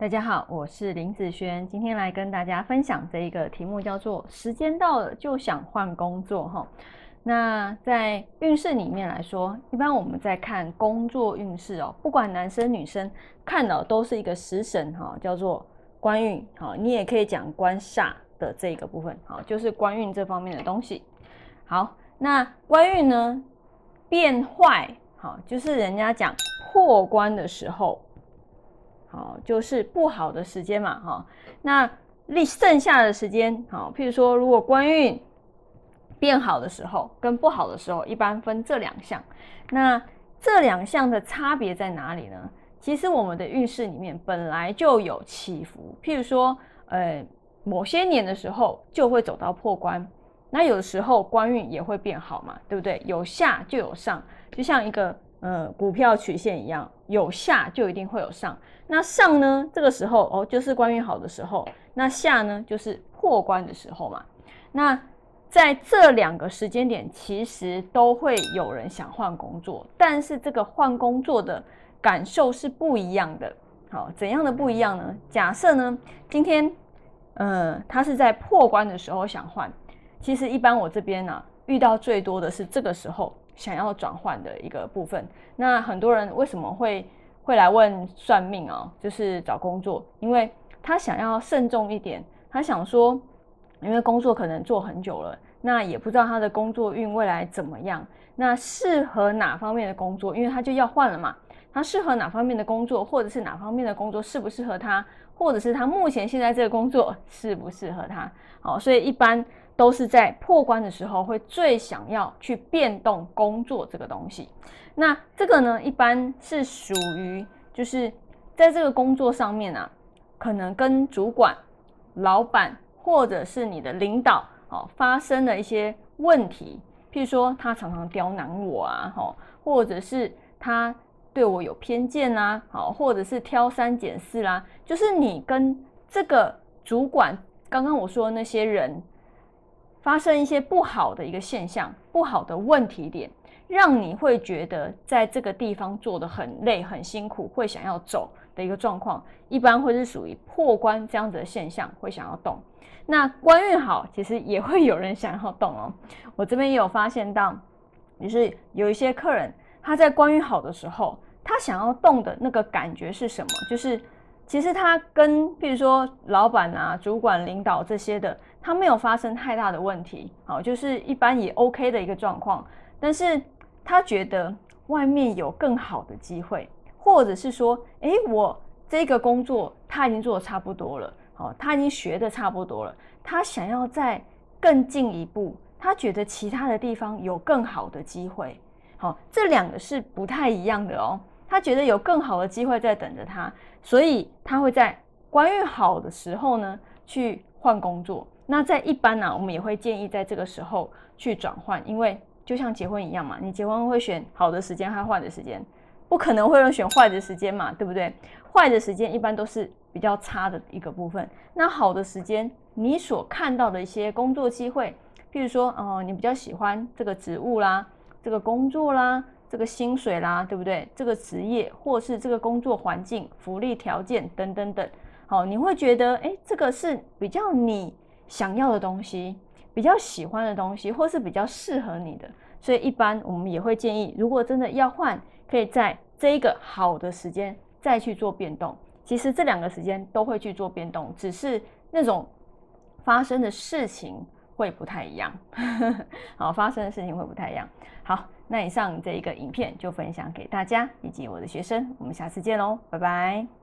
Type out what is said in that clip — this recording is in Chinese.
大家好，我是林子轩，今天来跟大家分享这一个题目，叫做“时间到了就想换工作”哈。那在运势里面来说，一般我们在看工作运势哦，不管男生女生看到都是一个食神哈，叫做官运哈，你也可以讲官煞的这个部分好，就是官运这方面的东西。好，那官运呢变坏好，就是人家讲破关的时候。好，就是不好的时间嘛，哈。那立剩下的时间，好，譬如说，如果官运变好的时候，跟不好的时候，一般分这两项。那这两项的差别在哪里呢？其实我们的运势里面本来就有起伏，譬如说，呃，某些年的时候就会走到破关，那有的时候官运也会变好嘛，对不对？有下就有上，就像一个。呃，股票曲线一样，有下就一定会有上。那上呢？这个时候哦，就是关运好的时候。那下呢，就是破关的时候嘛。那在这两个时间点，其实都会有人想换工作，但是这个换工作的感受是不一样的。好，怎样的不一样呢？假设呢，今天，呃，他是在破关的时候想换，其实一般我这边呢，遇到最多的是这个时候。想要转换的一个部分，那很多人为什么会会来问算命啊？就是找工作，因为他想要慎重一点，他想说，因为工作可能做很久了，那也不知道他的工作运未来怎么样，那适合哪方面的工作？因为他就要换了嘛，他适合哪方面的工作，或者是哪方面的工作适不适合他，或者是他目前现在这个工作适不适合他？好，所以一般。都是在破关的时候会最想要去变动工作这个东西。那这个呢，一般是属于就是在这个工作上面啊，可能跟主管、老板或者是你的领导哦发生了一些问题，譬如说他常常刁难我啊，哈，或者是他对我有偏见啊，好，或者是挑三拣四啦，就是你跟这个主管刚刚我说的那些人。发生一些不好的一个现象，不好的问题点，让你会觉得在这个地方做的很累、很辛苦，会想要走的一个状况，一般会是属于破关这样子的现象，会想要动。那官运好，其实也会有人想要动哦。我这边也有发现到，就是有一些客人他在官运好的时候，他想要动的那个感觉是什么？就是其实他跟譬如说老板啊、主管、领导这些的。他没有发生太大的问题，好，就是一般也 OK 的一个状况。但是他觉得外面有更好的机会，或者是说，诶，我这个工作他已经做的差不多了，好，他已经学的差不多了，他想要再更进一步，他觉得其他的地方有更好的机会，好，这两个是不太一样的哦。他觉得有更好的机会在等着他，所以他会在关运好的时候呢去换工作。那在一般呢，我们也会建议在这个时候去转换，因为就像结婚一样嘛，你结婚会选好的时间还坏的时间？不可能会选坏的时间嘛，对不对？坏的时间一般都是比较差的一个部分。那好的时间，你所看到的一些工作机会，譬如说，哦，你比较喜欢这个职务啦，这个工作啦，这个薪水啦，对不对？这个职业或是这个工作环境、福利条件等等等，好，你会觉得，哎，这个是比较你。想要的东西，比较喜欢的东西，或是比较适合你的，所以一般我们也会建议，如果真的要换，可以在这一个好的时间再去做变动。其实这两个时间都会去做变动，只是那种发生的事情会不太一样。好，发生的事情会不太一样。好，那以上这一个影片就分享给大家以及我的学生，我们下次见喽，拜拜。